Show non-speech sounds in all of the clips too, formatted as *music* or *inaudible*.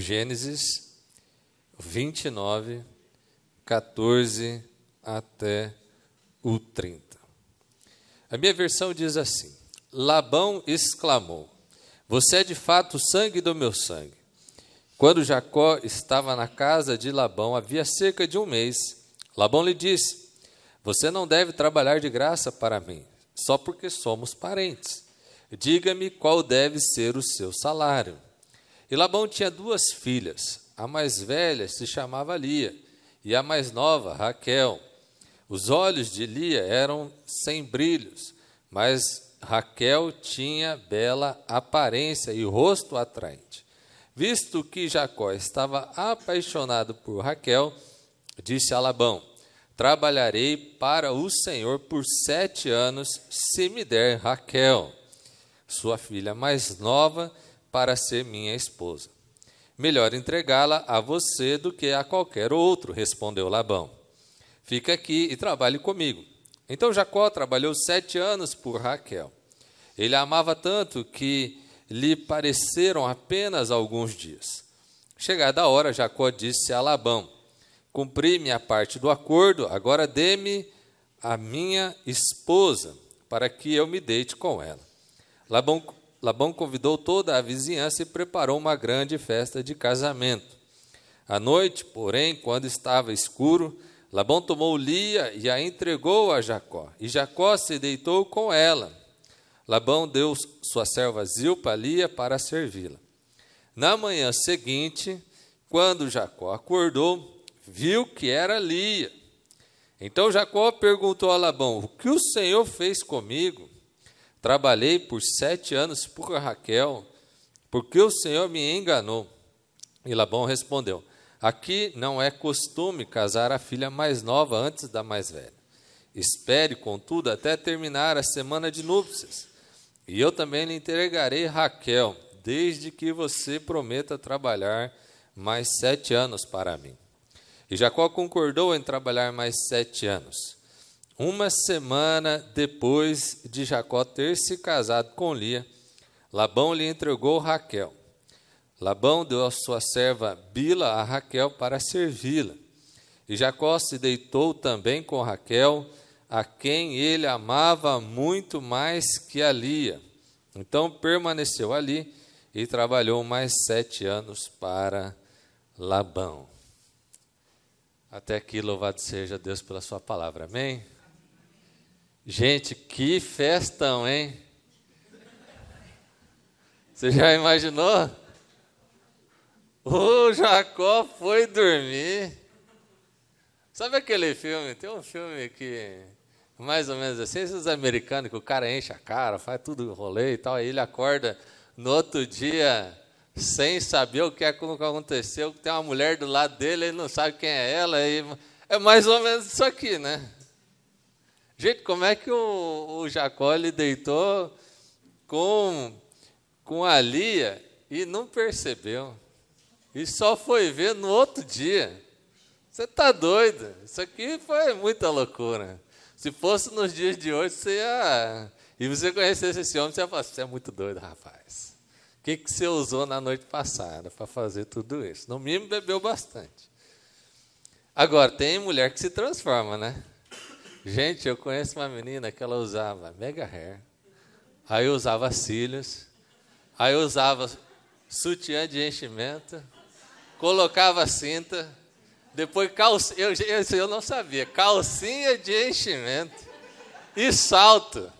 Gênesis 29, 14 até o 30. A minha versão diz assim: Labão exclamou: Você é de fato o sangue do meu sangue. Quando Jacó estava na casa de Labão havia cerca de um mês, Labão lhe disse: Você não deve trabalhar de graça para mim, só porque somos parentes. Diga-me qual deve ser o seu salário. E Labão tinha duas filhas. A mais velha se chamava Lia e a mais nova, Raquel. Os olhos de Lia eram sem brilhos, mas Raquel tinha bela aparência e rosto atraente. Visto que Jacó estava apaixonado por Raquel, disse a Labão: Trabalharei para o Senhor por sete anos, se me der Raquel, sua filha mais nova para ser minha esposa. Melhor entregá-la a você do que a qualquer outro, respondeu Labão. Fica aqui e trabalhe comigo. Então Jacó trabalhou sete anos por Raquel. Ele a amava tanto que lhe pareceram apenas alguns dias. Chegada a hora, Jacó disse a Labão: Cumpri minha parte do acordo, agora dê-me a minha esposa, para que eu me deite com ela. Labão Labão convidou toda a vizinhança e preparou uma grande festa de casamento. À noite, porém, quando estava escuro, Labão tomou Lia e a entregou a Jacó, e Jacó se deitou com ela. Labão deu sua serva Zilpa a Lia para servi-la. Na manhã seguinte, quando Jacó acordou, viu que era Lia. Então Jacó perguntou a Labão: O que o Senhor fez comigo? Trabalhei por sete anos por Raquel, porque o Senhor me enganou. E Labão respondeu: Aqui não é costume casar a filha mais nova antes da mais velha. Espere, contudo, até terminar a semana de núpcias. E eu também lhe entregarei Raquel, desde que você prometa trabalhar mais sete anos para mim. E Jacó concordou em trabalhar mais sete anos. Uma semana depois de Jacó ter se casado com Lia, Labão lhe entregou Raquel. Labão deu a sua serva Bila a Raquel para servi-la. E Jacó se deitou também com Raquel, a quem ele amava muito mais que a Lia. Então permaneceu ali e trabalhou mais sete anos para Labão. Até aqui, louvado seja Deus pela sua palavra. Amém? Gente, que festão, hein? Você já imaginou? O Jacó foi dormir. Sabe aquele filme? Tem um filme que, mais ou menos assim, esses americanos que o cara enche a cara, faz tudo rolê e tal, aí ele acorda no outro dia sem saber o que é que aconteceu, tem uma mulher do lado dele, ele não sabe quem é ela, e é mais ou menos isso aqui, né? Gente, como é que o, o Jacó ele deitou com, com a Lia e não percebeu? E só foi ver no outro dia. Você está doido? Isso aqui foi muita loucura. Se fosse nos dias de hoje, você ia. E você conhecesse esse homem, você ia falar: Você é muito doido, rapaz. O que, que você usou na noite passada para fazer tudo isso? No mínimo, bebeu bastante. Agora, tem mulher que se transforma, né? Gente, eu conheço uma menina que ela usava mega hair, aí usava cílios, aí usava sutiã de enchimento, colocava cinta, depois calcinha, eu, eu, eu não sabia, calcinha de enchimento e salto.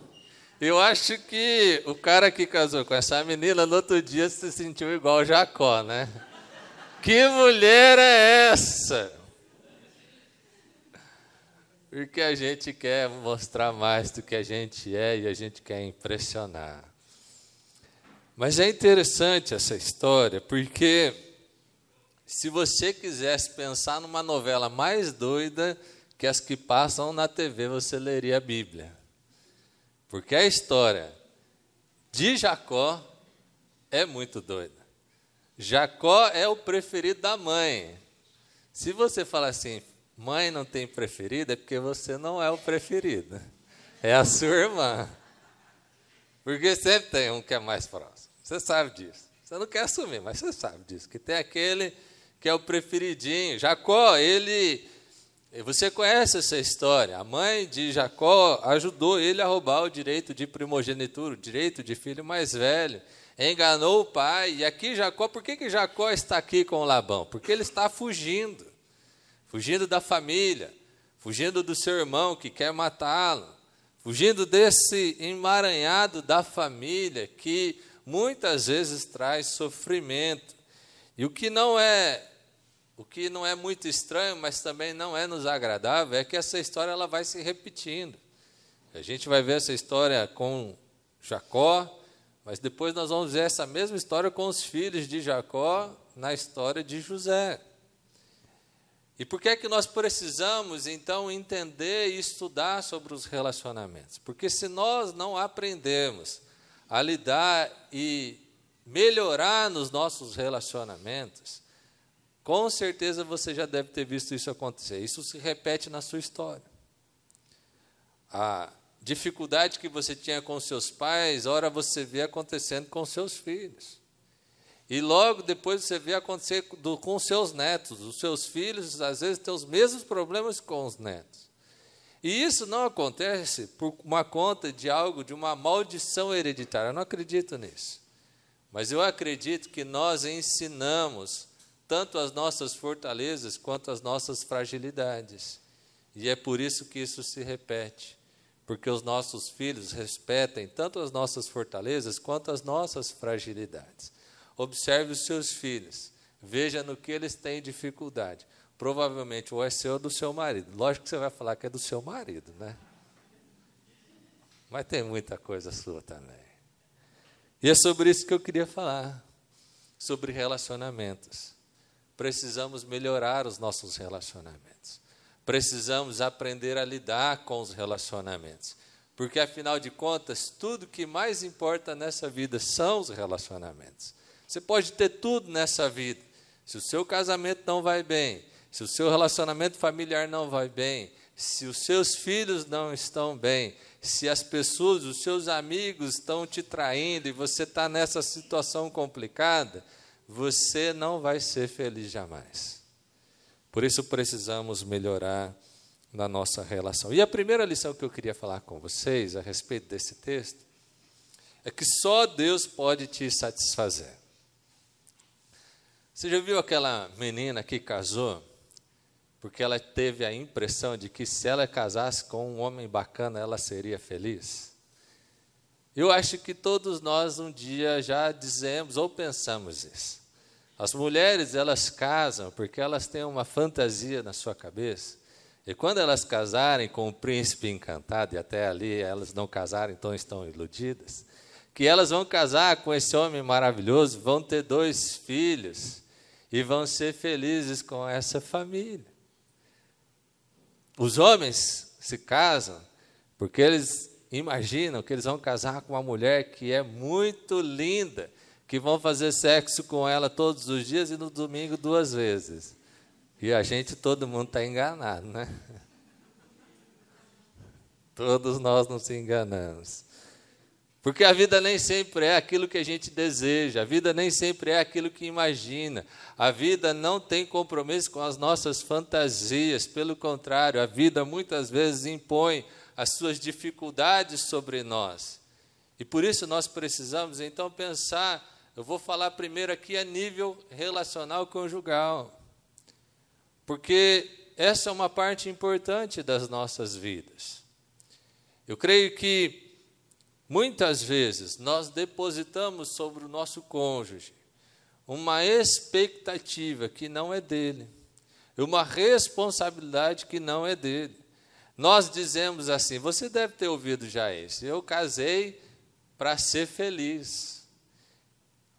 Eu acho que o cara que casou com essa menina no outro dia se sentiu igual Jacó, né? Que mulher é essa? Porque a gente quer mostrar mais do que a gente é e a gente quer impressionar. Mas é interessante essa história, porque se você quisesse pensar numa novela mais doida que as que passam na TV, você leria a Bíblia. Porque a história de Jacó é muito doida. Jacó é o preferido da mãe. Se você falar assim, Mãe não tem preferida é porque você não é o preferido. É a sua irmã. Porque sempre tem um que é mais próximo. Você sabe disso. Você não quer assumir, mas você sabe disso, que tem aquele que é o preferidinho. Jacó, ele. Você conhece essa história? A mãe de Jacó ajudou ele a roubar o direito de primogenitura, o direito de filho mais velho. Enganou o pai. E aqui Jacó, por que, que Jacó está aqui com Labão? Porque ele está fugindo. Fugindo da família, fugindo do seu irmão que quer matá-lo, fugindo desse emaranhado da família que muitas vezes traz sofrimento. E o que não é o que não é muito estranho, mas também não é nos agradável, é que essa história ela vai se repetindo. A gente vai ver essa história com Jacó, mas depois nós vamos ver essa mesma história com os filhos de Jacó na história de José. E por que é que nós precisamos então entender e estudar sobre os relacionamentos? Porque se nós não aprendemos a lidar e melhorar nos nossos relacionamentos, com certeza você já deve ter visto isso acontecer. Isso se repete na sua história. A dificuldade que você tinha com seus pais, ora você vê acontecendo com seus filhos. E logo depois você vê acontecer do, com seus netos. Os seus filhos, às vezes, têm os mesmos problemas com os netos. E isso não acontece por uma conta de algo, de uma maldição hereditária. Eu não acredito nisso. Mas eu acredito que nós ensinamos tanto as nossas fortalezas quanto as nossas fragilidades. E é por isso que isso se repete. Porque os nossos filhos respeitem tanto as nossas fortalezas quanto as nossas fragilidades. Observe os seus filhos, veja no que eles têm dificuldade provavelmente ou é seu ou do seu marido. Lógico que você vai falar que é do seu marido, né? Mas tem muita coisa sua também. E é sobre isso que eu queria falar, sobre relacionamentos. Precisamos melhorar os nossos relacionamentos. Precisamos aprender a lidar com os relacionamentos. Porque, afinal de contas, tudo que mais importa nessa vida são os relacionamentos. Você pode ter tudo nessa vida. Se o seu casamento não vai bem, se o seu relacionamento familiar não vai bem, se os seus filhos não estão bem, se as pessoas, os seus amigos estão te traindo e você está nessa situação complicada, você não vai ser feliz jamais. Por isso precisamos melhorar na nossa relação. E a primeira lição que eu queria falar com vocês a respeito desse texto é que só Deus pode te satisfazer. Você já viu aquela menina que casou porque ela teve a impressão de que se ela casasse com um homem bacana, ela seria feliz. Eu acho que todos nós um dia já dizemos ou pensamos isso. As mulheres, elas casam porque elas têm uma fantasia na sua cabeça. E quando elas casarem com o príncipe encantado, e até ali elas não casaram, então estão iludidas, que elas vão casar com esse homem maravilhoso, vão ter dois filhos e vão ser felizes com essa família. Os homens se casam porque eles imaginam que eles vão casar com uma mulher que é muito linda, que vão fazer sexo com ela todos os dias e no domingo duas vezes. E a gente, todo mundo está enganado, né? *laughs* Todos nós nos enganamos. Porque a vida nem sempre é aquilo que a gente deseja, a vida nem sempre é aquilo que imagina, a vida não tem compromisso com as nossas fantasias, pelo contrário, a vida muitas vezes impõe as suas dificuldades sobre nós. E por isso nós precisamos então pensar, eu vou falar primeiro aqui a nível relacional conjugal, porque essa é uma parte importante das nossas vidas. Eu creio que Muitas vezes nós depositamos sobre o nosso cônjuge uma expectativa que não é dele, uma responsabilidade que não é dele. Nós dizemos assim: você deve ter ouvido já isso, eu casei para ser feliz.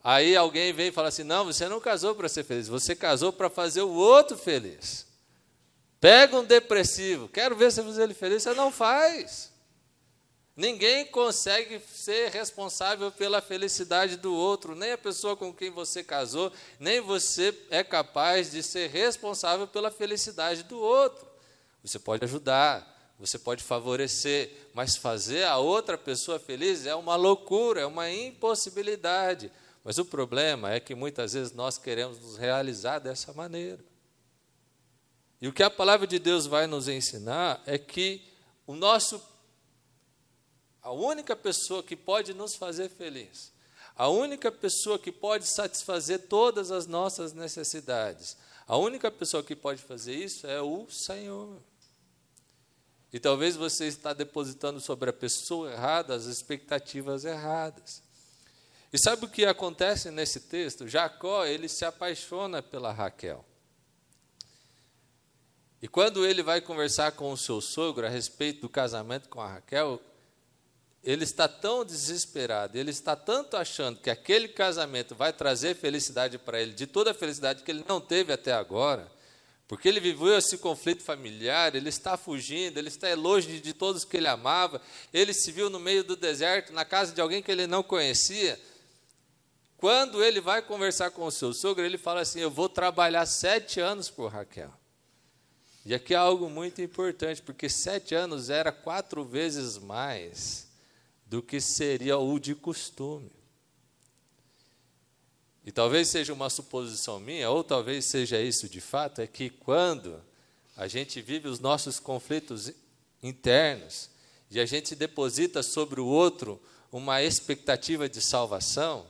Aí alguém vem e fala assim: não, você não casou para ser feliz, você casou para fazer o outro feliz. Pega um depressivo, quero ver você fazer ele feliz, você não faz. Ninguém consegue ser responsável pela felicidade do outro, nem a pessoa com quem você casou, nem você é capaz de ser responsável pela felicidade do outro. Você pode ajudar, você pode favorecer, mas fazer a outra pessoa feliz é uma loucura, é uma impossibilidade, Mas o problema é que muitas vezes nós queremos nos realizar dessa maneira. E o que a palavra de Deus vai nos ensinar é que o nosso a única pessoa que pode nos fazer feliz, a única pessoa que pode satisfazer todas as nossas necessidades, a única pessoa que pode fazer isso é o Senhor. E talvez você está depositando sobre a pessoa errada as expectativas erradas. E sabe o que acontece nesse texto? Jacó, ele se apaixona pela Raquel. E quando ele vai conversar com o seu sogro a respeito do casamento com a Raquel, ele está tão desesperado, ele está tanto achando que aquele casamento vai trazer felicidade para ele, de toda a felicidade que ele não teve até agora, porque ele viveu esse conflito familiar, ele está fugindo, ele está longe de todos que ele amava, ele se viu no meio do deserto, na casa de alguém que ele não conhecia. Quando ele vai conversar com o seu sogro, ele fala assim: Eu vou trabalhar sete anos por Raquel. E aqui é algo muito importante, porque sete anos era quatro vezes mais do que seria o de costume. E talvez seja uma suposição minha, ou talvez seja isso de fato, é que quando a gente vive os nossos conflitos internos e a gente deposita sobre o outro uma expectativa de salvação,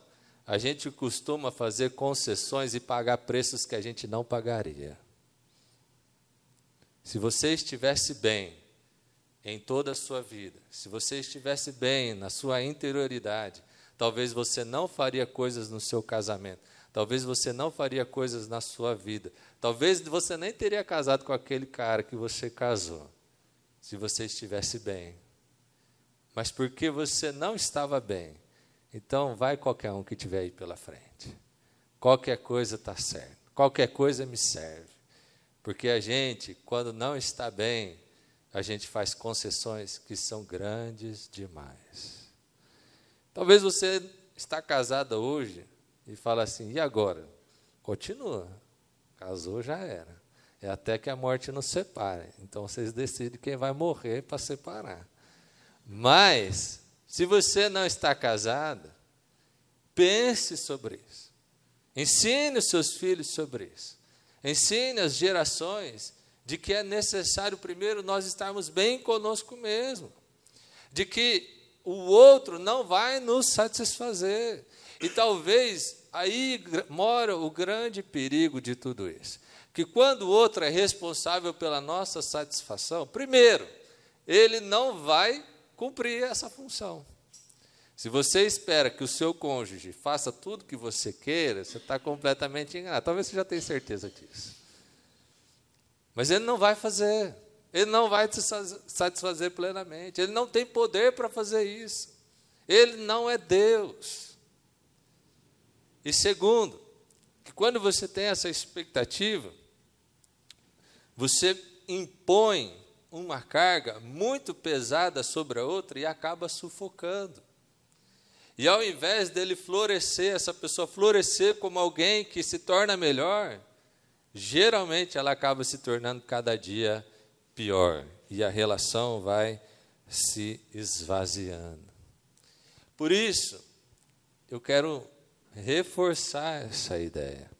a gente costuma fazer concessões e pagar preços que a gente não pagaria. Se você estivesse bem em toda a sua vida, se você estivesse bem na sua interioridade, talvez você não faria coisas no seu casamento, talvez você não faria coisas na sua vida, talvez você nem teria casado com aquele cara que você casou, se você estivesse bem. Mas porque você não estava bem, então vai qualquer um que tiver aí pela frente. Qualquer coisa está certo, qualquer coisa me serve. Porque a gente, quando não está bem, a gente faz concessões que são grandes demais. Talvez você está casada hoje e fala assim: "E agora?" Continua. Casou já era. É até que a morte nos separe. Então vocês decidem quem vai morrer para separar. Mas se você não está casada, pense sobre isso. Ensine os seus filhos sobre isso. Ensine as gerações de que é necessário primeiro nós estarmos bem conosco mesmo, de que o outro não vai nos satisfazer. E talvez aí mora o grande perigo de tudo isso. Que quando o outro é responsável pela nossa satisfação, primeiro, ele não vai cumprir essa função. Se você espera que o seu cônjuge faça tudo que você queira, você está completamente enganado. Talvez você já tenha certeza disso. Mas ele não vai fazer. Ele não vai te satisfazer plenamente. Ele não tem poder para fazer isso. Ele não é Deus. E segundo, que quando você tem essa expectativa, você impõe uma carga muito pesada sobre a outra e acaba sufocando. E ao invés dele florescer, essa pessoa florescer como alguém que se torna melhor, geralmente ela acaba se tornando cada dia pior e a relação vai se esvaziando. Por isso, eu quero reforçar essa ideia.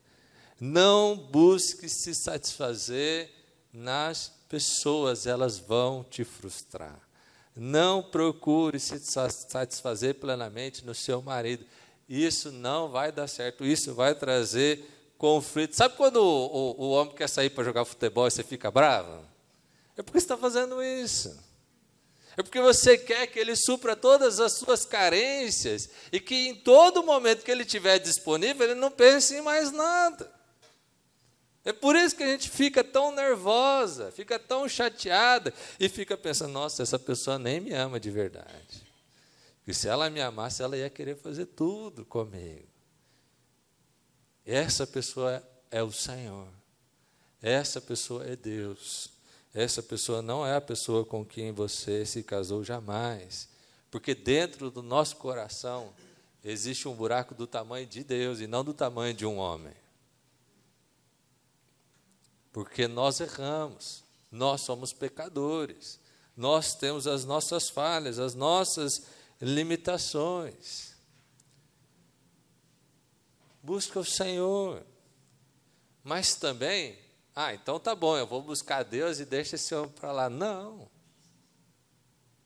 Não busque se satisfazer nas pessoas, elas vão te frustrar. Não procure se satisfazer plenamente no seu marido. Isso não vai dar certo. Isso vai trazer conflito. Sabe quando o, o, o homem quer sair para jogar futebol e você fica bravo? É porque você está fazendo isso. É porque você quer que ele supra todas as suas carências e que em todo momento que ele estiver disponível, ele não pense em mais nada. É por isso que a gente fica tão nervosa, fica tão chateada e fica pensando: nossa, essa pessoa nem me ama de verdade. Porque se ela me amasse, ela ia querer fazer tudo comigo. Essa pessoa é o Senhor. Essa pessoa é Deus. Essa pessoa não é a pessoa com quem você se casou jamais. Porque dentro do nosso coração existe um buraco do tamanho de Deus e não do tamanho de um homem. Porque nós erramos, nós somos pecadores, nós temos as nossas falhas, as nossas limitações. Busca o Senhor. Mas também, ah, então tá bom, eu vou buscar Deus e deixa esse homem para lá. Não.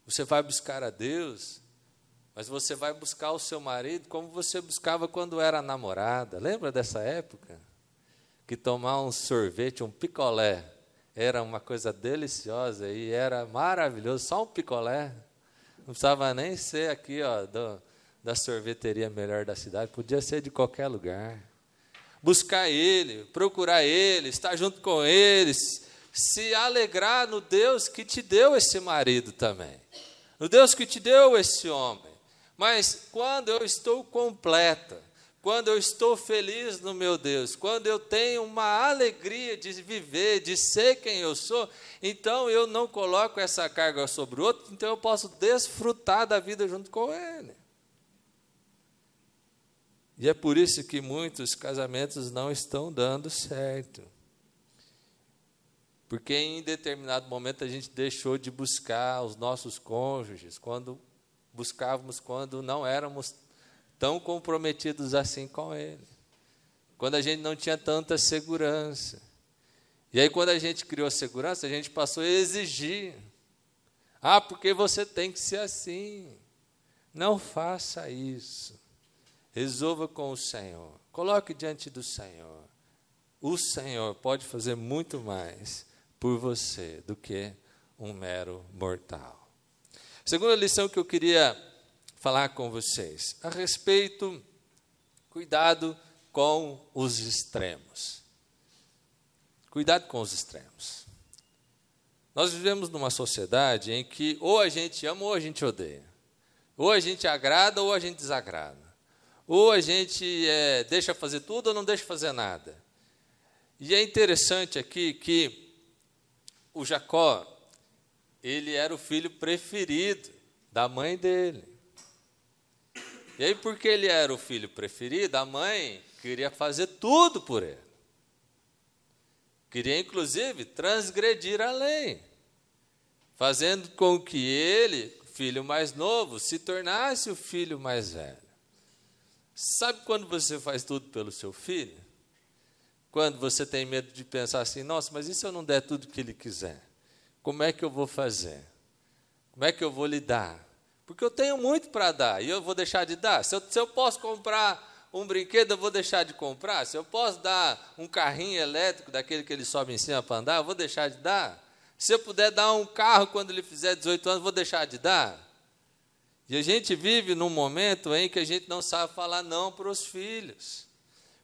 Você vai buscar a Deus, mas você vai buscar o seu marido como você buscava quando era namorada. Lembra dessa época? Que tomar um sorvete, um picolé, era uma coisa deliciosa e era maravilhoso, só um picolé. Não precisava nem ser aqui, ó, do, da sorveteria melhor da cidade, podia ser de qualquer lugar. Buscar Ele, procurar Ele, estar junto com eles, se alegrar no Deus que te deu esse marido também, no Deus que te deu esse homem. Mas quando eu estou completa, quando eu estou feliz no meu Deus, quando eu tenho uma alegria de viver, de ser quem eu sou, então eu não coloco essa carga sobre o outro, então eu posso desfrutar da vida junto com ele. E é por isso que muitos casamentos não estão dando certo. Porque em determinado momento a gente deixou de buscar os nossos cônjuges, quando buscávamos quando não éramos tão comprometidos assim com Ele. Quando a gente não tinha tanta segurança. E aí, quando a gente criou segurança, a gente passou a exigir. Ah, porque você tem que ser assim. Não faça isso. Resolva com o Senhor. Coloque diante do Senhor. O Senhor pode fazer muito mais por você do que um mero mortal. Segunda lição que eu queria falar com vocês a respeito, cuidado com os extremos. Cuidado com os extremos. Nós vivemos numa sociedade em que ou a gente ama ou a gente odeia. Ou a gente agrada ou a gente desagrada. Ou a gente é, deixa fazer tudo ou não deixa fazer nada. E é interessante aqui que o Jacó, ele era o filho preferido da mãe dele. E aí, porque ele era o filho preferido, a mãe queria fazer tudo por ele. Queria, inclusive, transgredir a lei, fazendo com que ele, filho mais novo, se tornasse o filho mais velho. Sabe quando você faz tudo pelo seu filho? Quando você tem medo de pensar assim: nossa, mas e se eu não der tudo que ele quiser? Como é que eu vou fazer? Como é que eu vou lidar? Porque eu tenho muito para dar e eu vou deixar de dar. Se eu, se eu posso comprar um brinquedo, eu vou deixar de comprar. Se eu posso dar um carrinho elétrico, daquele que ele sobe em cima para andar, eu vou deixar de dar. Se eu puder dar um carro quando ele fizer 18 anos, vou deixar de dar. E a gente vive num momento em que a gente não sabe falar não para os filhos.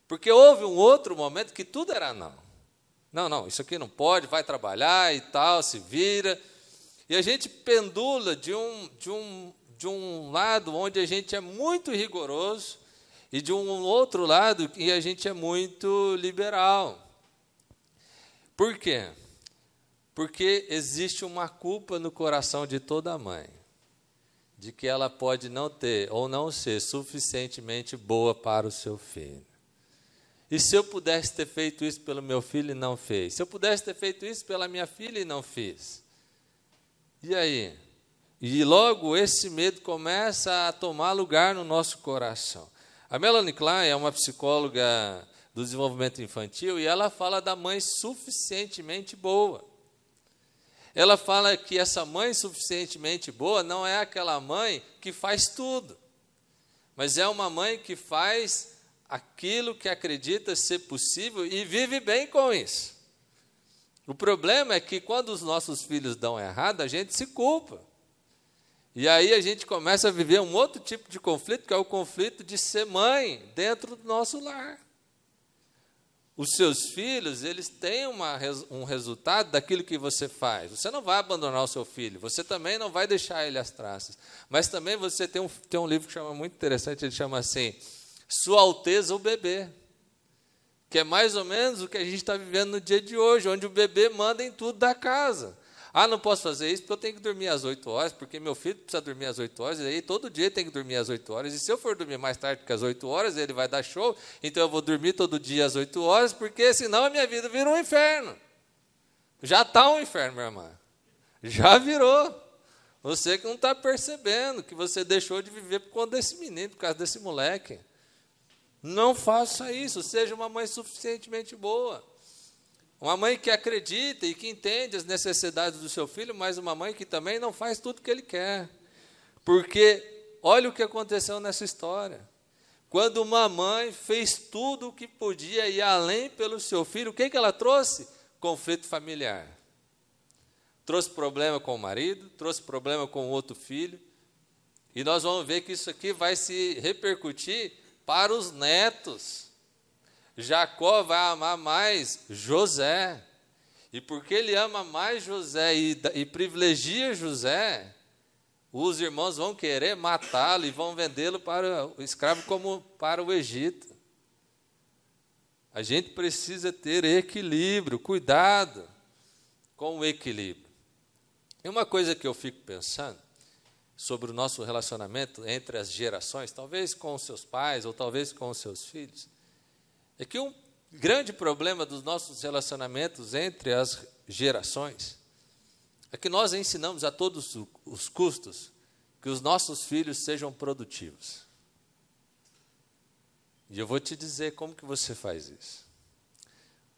Porque houve um outro momento que tudo era não. Não, não, isso aqui não pode, vai trabalhar e tal, se vira. E a gente pendula de um, de um, de um lado onde a gente é muito rigoroso e de um outro lado que a gente é muito liberal. Por quê? Porque existe uma culpa no coração de toda mãe de que ela pode não ter ou não ser suficientemente boa para o seu filho. E se eu pudesse ter feito isso pelo meu filho e não fez? Se eu pudesse ter feito isso pela minha filha e não fiz? E aí? E logo esse medo começa a tomar lugar no nosso coração. A Melanie Klein é uma psicóloga do desenvolvimento infantil e ela fala da mãe suficientemente boa. Ela fala que essa mãe suficientemente boa não é aquela mãe que faz tudo, mas é uma mãe que faz aquilo que acredita ser possível e vive bem com isso. O problema é que quando os nossos filhos dão errado, a gente se culpa. E aí a gente começa a viver um outro tipo de conflito, que é o conflito de ser mãe dentro do nosso lar. Os seus filhos, eles têm uma, um resultado daquilo que você faz. Você não vai abandonar o seu filho, você também não vai deixar ele às traças. Mas também você tem um, tem um livro que chama muito interessante, ele chama assim, Sua Alteza o Bebê que é mais ou menos o que a gente está vivendo no dia de hoje, onde o bebê manda em tudo da casa. Ah, não posso fazer isso porque eu tenho que dormir às 8 horas, porque meu filho precisa dormir às 8 horas, e aí todo dia tem que dormir às 8 horas. E se eu for dormir mais tarde que às 8 horas, ele vai dar show, então eu vou dormir todo dia às 8 horas, porque senão a minha vida vira um inferno. Já está um inferno, minha irmã. Já virou. Você que não está percebendo que você deixou de viver por conta desse menino, por causa desse moleque. Não faça isso, seja uma mãe suficientemente boa. Uma mãe que acredita e que entende as necessidades do seu filho, mas uma mãe que também não faz tudo o que ele quer. Porque olha o que aconteceu nessa história. Quando uma mãe fez tudo o que podia ir além pelo seu filho, o que, que ela trouxe? Conflito familiar. Trouxe problema com o marido, trouxe problema com o outro filho. E nós vamos ver que isso aqui vai se repercutir para os netos. Jacó vai amar mais José. E porque ele ama mais José e, e privilegia José, os irmãos vão querer matá-lo e vão vendê-lo para o escravo como para o Egito. A gente precisa ter equilíbrio, cuidado com o equilíbrio. E uma coisa que eu fico pensando sobre o nosso relacionamento entre as gerações, talvez com os seus pais ou talvez com os seus filhos, é que um grande problema dos nossos relacionamentos entre as gerações é que nós ensinamos a todos os custos que os nossos filhos sejam produtivos. E eu vou te dizer como que você faz isso.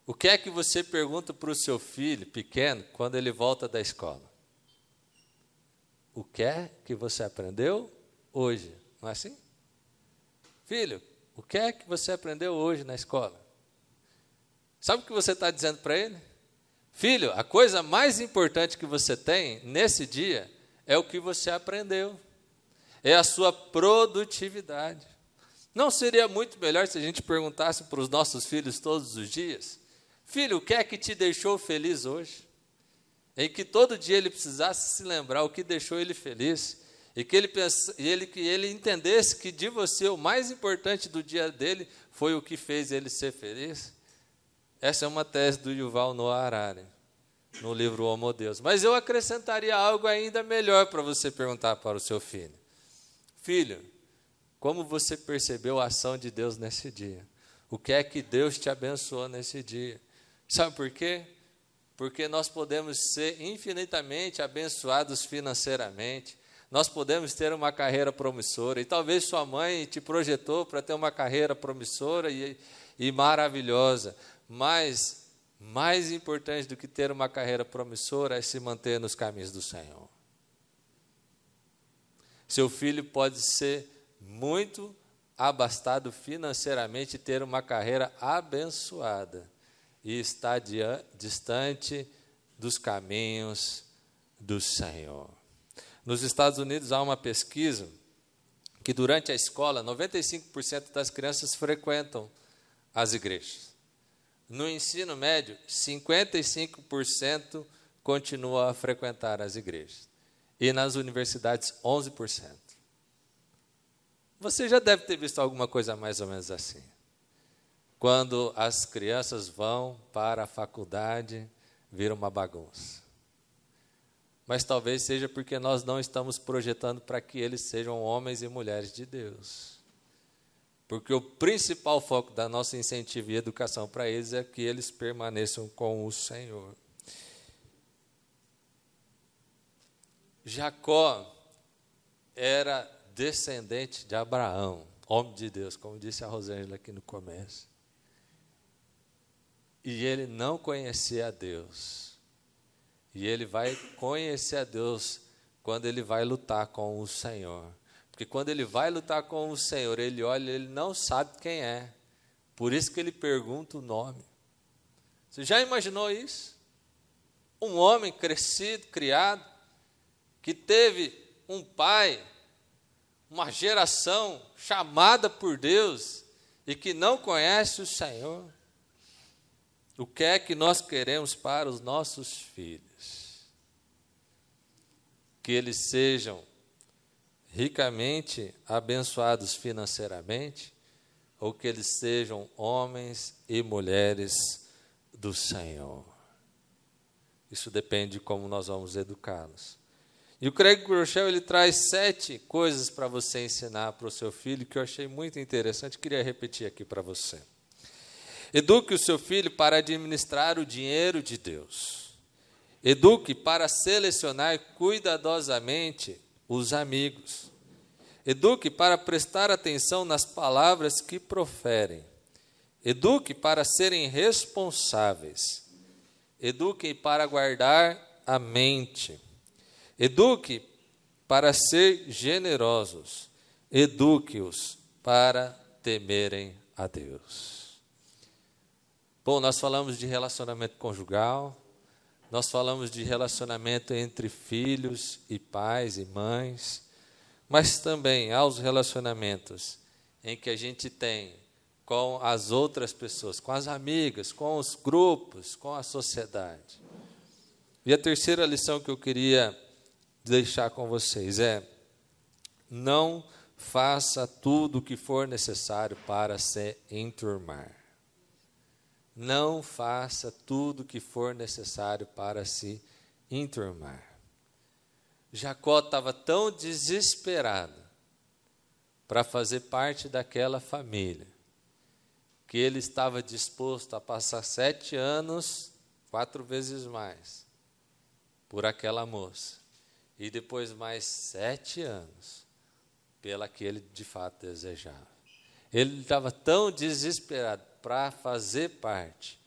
O que é que você pergunta para o seu filho pequeno quando ele volta da escola? O que é que você aprendeu hoje? Não é assim? Filho, o que é que você aprendeu hoje na escola? Sabe o que você está dizendo para ele? Filho, a coisa mais importante que você tem nesse dia é o que você aprendeu, é a sua produtividade. Não seria muito melhor se a gente perguntasse para os nossos filhos todos os dias: Filho, o que é que te deixou feliz hoje? Em que todo dia ele precisasse se lembrar o que deixou ele feliz e que ele, pensa, ele, que ele entendesse que de você o mais importante do dia dele foi o que fez ele ser feliz. Essa é uma tese do Yuval Noah Harari, no livro Homo Deus. Mas eu acrescentaria algo ainda melhor para você perguntar para o seu filho. Filho, como você percebeu a ação de Deus nesse dia? O que é que Deus te abençoou nesse dia? Sabe por quê? Porque nós podemos ser infinitamente abençoados financeiramente, nós podemos ter uma carreira promissora. E talvez sua mãe te projetou para ter uma carreira promissora e, e maravilhosa. Mas mais importante do que ter uma carreira promissora é se manter nos caminhos do Senhor. Seu filho pode ser muito abastado financeiramente ter uma carreira abençoada e estar distante dos caminhos do Senhor. Nos Estados Unidos há uma pesquisa que durante a escola 95% das crianças frequentam as igrejas. No ensino médio, 55% continua a frequentar as igrejas. E nas universidades, 11%. Você já deve ter visto alguma coisa mais ou menos assim. Quando as crianças vão para a faculdade, vira uma bagunça mas talvez seja porque nós não estamos projetando para que eles sejam homens e mulheres de Deus. Porque o principal foco da nossa incentivo e educação para eles é que eles permaneçam com o Senhor. Jacó era descendente de Abraão, homem de Deus, como disse a Rosângela aqui no começo. E ele não conhecia a Deus. E ele vai conhecer a Deus quando ele vai lutar com o Senhor. Porque quando ele vai lutar com o Senhor, ele olha, ele não sabe quem é. Por isso que ele pergunta o nome. Você já imaginou isso? Um homem crescido, criado, que teve um pai, uma geração chamada por Deus e que não conhece o Senhor. O que é que nós queremos para os nossos filhos? Que eles sejam ricamente abençoados financeiramente, ou que eles sejam homens e mulheres do Senhor. Isso depende de como nós vamos educá-los. E o Craig Groeschel, ele traz sete coisas para você ensinar para o seu filho que eu achei muito interessante, queria repetir aqui para você. Eduque o seu filho para administrar o dinheiro de Deus. Eduque para selecionar cuidadosamente os amigos. Eduque para prestar atenção nas palavras que proferem. Eduque para serem responsáveis. Eduque para guardar a mente. Eduque para ser generosos. Eduque-os para temerem a Deus. Bom, nós falamos de relacionamento conjugal, nós falamos de relacionamento entre filhos e pais e mães, mas também há os relacionamentos em que a gente tem com as outras pessoas, com as amigas, com os grupos, com a sociedade. E a terceira lição que eu queria deixar com vocês é: não faça tudo o que for necessário para se enturmar. Não faça tudo o que for necessário para se enturmar. Jacó estava tão desesperado para fazer parte daquela família, que ele estava disposto a passar sete anos, quatro vezes mais, por aquela moça, e depois mais sete anos, pela que ele de fato desejava. Ele estava tão desesperado para fazer parte,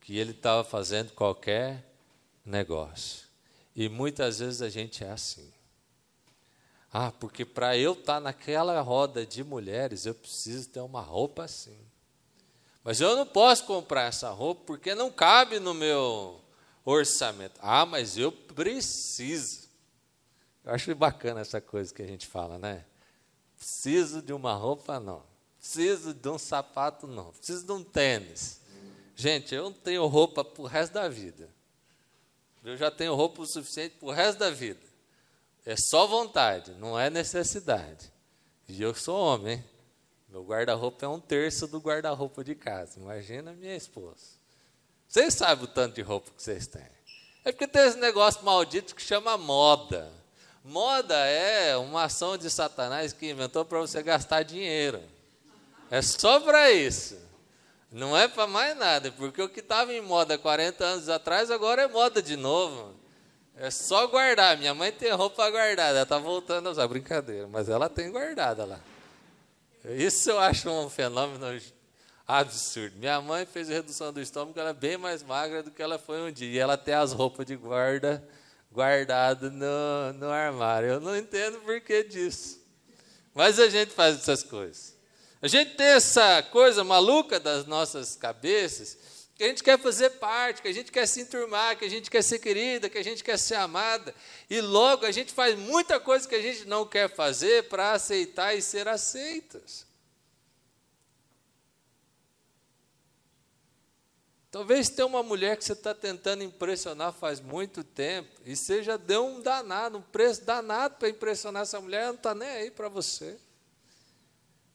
que ele estava fazendo qualquer negócio. E muitas vezes a gente é assim. Ah, porque para eu estar tá naquela roda de mulheres, eu preciso ter uma roupa assim. Mas eu não posso comprar essa roupa porque não cabe no meu orçamento. Ah, mas eu preciso. Eu acho bacana essa coisa que a gente fala, né? Preciso de uma roupa, não. Preciso de um sapato, não. Preciso de um tênis. Gente, eu não tenho roupa para o resto da vida. Eu já tenho roupa o suficiente para o resto da vida. É só vontade, não é necessidade. E eu sou homem. Meu guarda-roupa é um terço do guarda-roupa de casa. Imagina minha esposa. Vocês sabem o tanto de roupa que vocês têm. É porque tem esse negócio maldito que chama moda. Moda é uma ação de Satanás que inventou para você gastar dinheiro. É só para isso. Não é para mais nada, porque o que estava em moda 40 anos atrás agora é moda de novo. É só guardar. Minha mãe tem roupa guardada, ela está voltando a usar. Brincadeira, mas ela tem guardada lá. Isso eu acho um fenômeno absurdo. Minha mãe fez redução do estômago, ela é bem mais magra do que ela foi um dia. E ela tem as roupas de guarda guardadas no, no armário. Eu não entendo por que disso. Mas a gente faz essas coisas. A gente tem essa coisa maluca das nossas cabeças, que a gente quer fazer parte, que a gente quer se enturmar, que a gente quer ser querida, que a gente quer ser amada, e logo a gente faz muita coisa que a gente não quer fazer para aceitar e ser aceitas. Talvez tenha uma mulher que você está tentando impressionar faz muito tempo, e você já deu um danado, um preço danado para impressionar essa mulher, ela não está nem aí para você.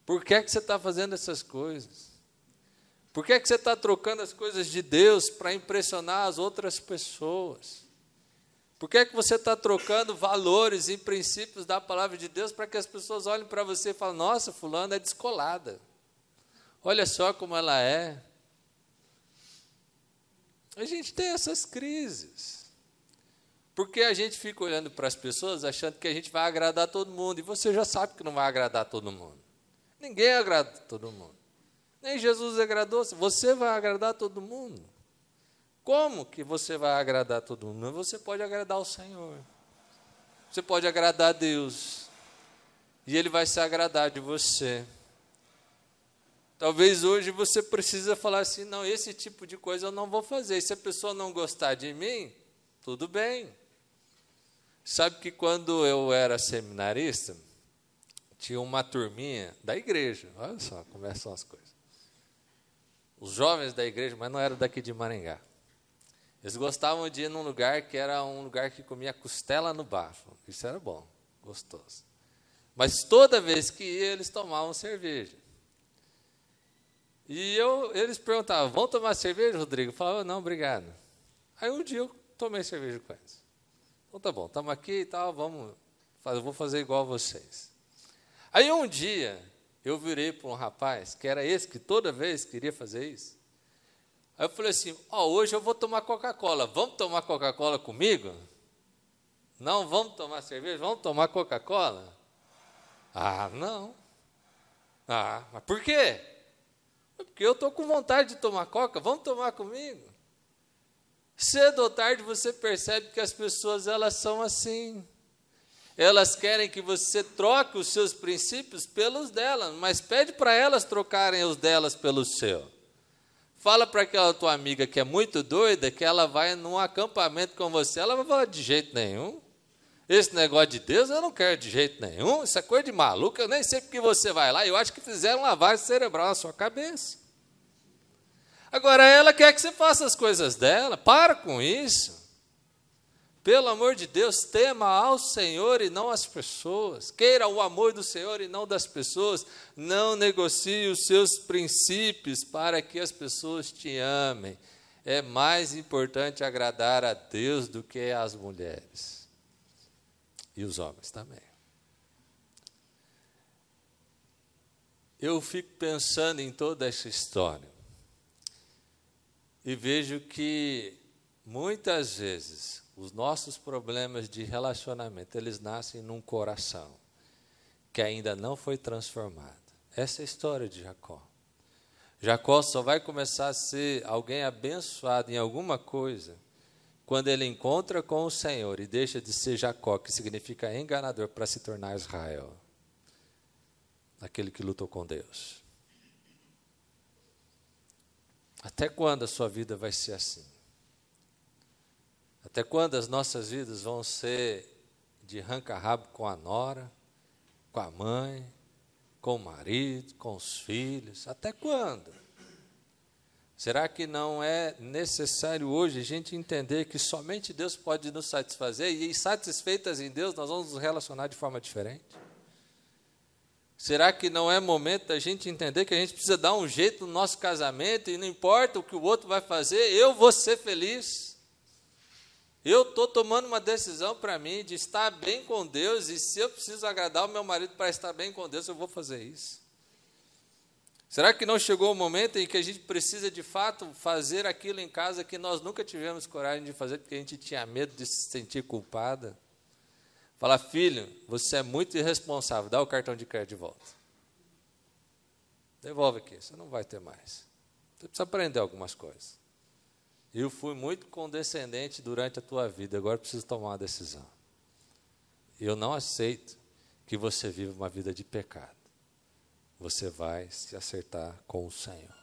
Por que, é que você está fazendo essas coisas? Por que, é que você está trocando as coisas de Deus para impressionar as outras pessoas? Por que, é que você está trocando valores e princípios da palavra de Deus para que as pessoas olhem para você e falem: nossa, fulano é descolada. Olha só como ela é. A gente tem essas crises. Porque a gente fica olhando para as pessoas achando que a gente vai agradar todo mundo. E você já sabe que não vai agradar todo mundo. Ninguém agrada todo mundo. Nem Jesus agradou, você vai agradar todo mundo. Como que você vai agradar todo mundo? Você pode agradar o Senhor. Você pode agradar a Deus. E Ele vai se agradar de você. Talvez hoje você precisa falar assim: não, esse tipo de coisa eu não vou fazer. E se a pessoa não gostar de mim, tudo bem. Sabe que quando eu era seminarista, tinha uma turminha da igreja. Olha só como é são as coisas os jovens da igreja, mas não eram daqui de Maringá. Eles gostavam de ir num lugar que era um lugar que comia costela no bafo. Isso era bom, gostoso. Mas toda vez que ia, eles tomavam cerveja. E eu, eles perguntavam: vão tomar cerveja, Rodrigo? Eu falava: não, obrigado. Aí um dia eu tomei cerveja com eles. Então tá bom, estamos aqui e tal, vamos, eu vou fazer igual a vocês. Aí um dia, eu virei para um rapaz, que era esse que toda vez queria fazer isso. Aí eu falei assim: Ó, oh, hoje eu vou tomar Coca-Cola, vamos tomar Coca-Cola comigo? Não, vamos tomar cerveja, vamos tomar Coca-Cola? Ah, não. Ah, mas por quê? Porque eu estou com vontade de tomar coca, vamos tomar comigo? Cedo ou tarde você percebe que as pessoas elas são assim. Elas querem que você troque os seus princípios pelos delas, mas pede para elas trocarem os delas pelos seus. Fala para aquela tua amiga que é muito doida que ela vai num acampamento com você, ela vai falar de jeito nenhum. Esse negócio de Deus eu não quero de jeito nenhum, isso é coisa de maluco, eu nem sei porque você vai lá, eu acho que fizeram lavagem cerebral na sua cabeça. Agora ela quer que você faça as coisas dela, para com isso. Pelo amor de Deus, tema ao Senhor e não às pessoas. Queira o amor do Senhor e não das pessoas. Não negocie os seus princípios para que as pessoas te amem. É mais importante agradar a Deus do que as mulheres. E os homens também. Eu fico pensando em toda essa história e vejo que muitas vezes os nossos problemas de relacionamento, eles nascem num coração que ainda não foi transformado. Essa é a história de Jacó. Jacó só vai começar a ser alguém abençoado em alguma coisa quando ele encontra com o Senhor e deixa de ser Jacó, que significa enganador, para se tornar Israel, aquele que lutou com Deus. Até quando a sua vida vai ser assim? Até quando as nossas vidas vão ser de arranca-rabo com a nora, com a mãe, com o marido, com os filhos? Até quando? Será que não é necessário hoje a gente entender que somente Deus pode nos satisfazer e satisfeitas em Deus nós vamos nos relacionar de forma diferente? Será que não é momento da gente entender que a gente precisa dar um jeito no nosso casamento e não importa o que o outro vai fazer, eu vou ser feliz? Eu estou tomando uma decisão para mim de estar bem com Deus, e se eu preciso agradar o meu marido para estar bem com Deus, eu vou fazer isso. Será que não chegou o momento em que a gente precisa de fato fazer aquilo em casa que nós nunca tivemos coragem de fazer porque a gente tinha medo de se sentir culpada? Falar, filho, você é muito irresponsável, dá o cartão de crédito de volta. Devolve aqui, você não vai ter mais. Você precisa aprender algumas coisas. Eu fui muito condescendente durante a tua vida, agora preciso tomar uma decisão. Eu não aceito que você viva uma vida de pecado. Você vai se acertar com o Senhor.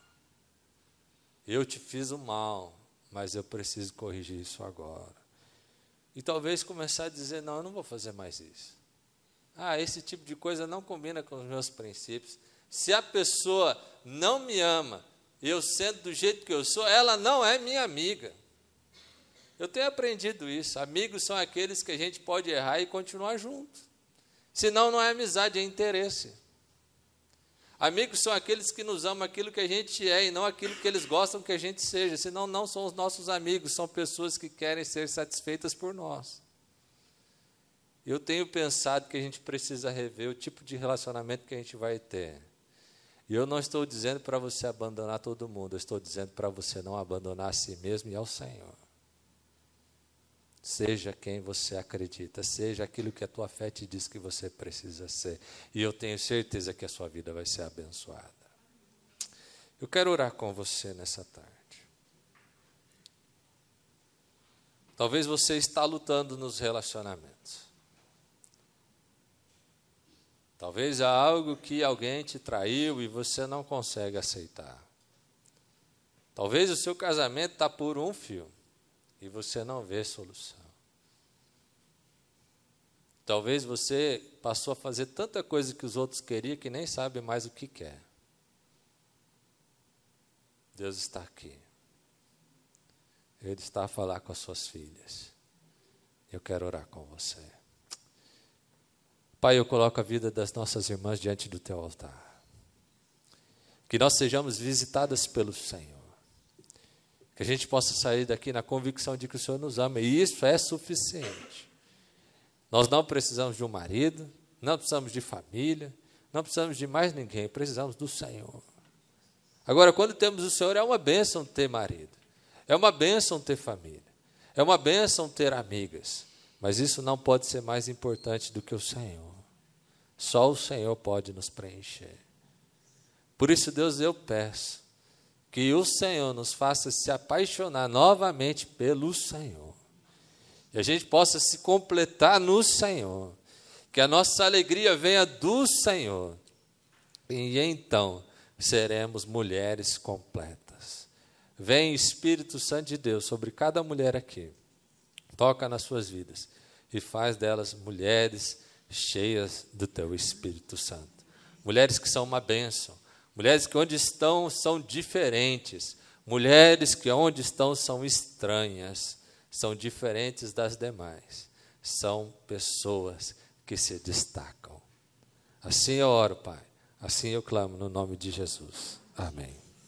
Eu te fiz o mal, mas eu preciso corrigir isso agora. E talvez começar a dizer: não, eu não vou fazer mais isso. Ah, esse tipo de coisa não combina com os meus princípios. Se a pessoa não me ama, eu sendo do jeito que eu sou, ela não é minha amiga. Eu tenho aprendido isso. Amigos são aqueles que a gente pode errar e continuar junto. Senão não é amizade, é interesse. Amigos são aqueles que nos amam aquilo que a gente é e não aquilo que eles gostam que a gente seja. Senão não são os nossos amigos, são pessoas que querem ser satisfeitas por nós. Eu tenho pensado que a gente precisa rever o tipo de relacionamento que a gente vai ter. E eu não estou dizendo para você abandonar todo mundo, eu estou dizendo para você não abandonar a si mesmo e ao Senhor. Seja quem você acredita, seja aquilo que a tua fé te diz que você precisa ser. E eu tenho certeza que a sua vida vai ser abençoada. Eu quero orar com você nessa tarde. Talvez você está lutando nos relacionamentos. Talvez há algo que alguém te traiu e você não consegue aceitar. Talvez o seu casamento está por um fio e você não vê solução. Talvez você passou a fazer tanta coisa que os outros queriam que nem sabe mais o que quer. Deus está aqui. Ele está a falar com as suas filhas. Eu quero orar com você. Pai, eu coloco a vida das nossas irmãs diante do teu altar. Que nós sejamos visitadas pelo Senhor. Que a gente possa sair daqui na convicção de que o Senhor nos ama. E isso é suficiente. Nós não precisamos de um marido, não precisamos de família, não precisamos de mais ninguém, precisamos do Senhor. Agora, quando temos o Senhor, é uma bênção ter marido, é uma bênção ter família, é uma bênção ter amigas, mas isso não pode ser mais importante do que o Senhor. Só o Senhor pode nos preencher. Por isso, Deus, eu peço que o Senhor nos faça se apaixonar novamente pelo Senhor. E a gente possa se completar no Senhor. Que a nossa alegria venha do Senhor. E então seremos mulheres completas. Vem Espírito Santo de Deus sobre cada mulher aqui. Toca nas suas vidas e faz delas mulheres cheias do teu Espírito Santo. Mulheres que são uma bênção, mulheres que onde estão são diferentes, mulheres que onde estão são estranhas, são diferentes das demais, são pessoas que se destacam. Assim eu oro, Pai, assim eu clamo no nome de Jesus. Amém.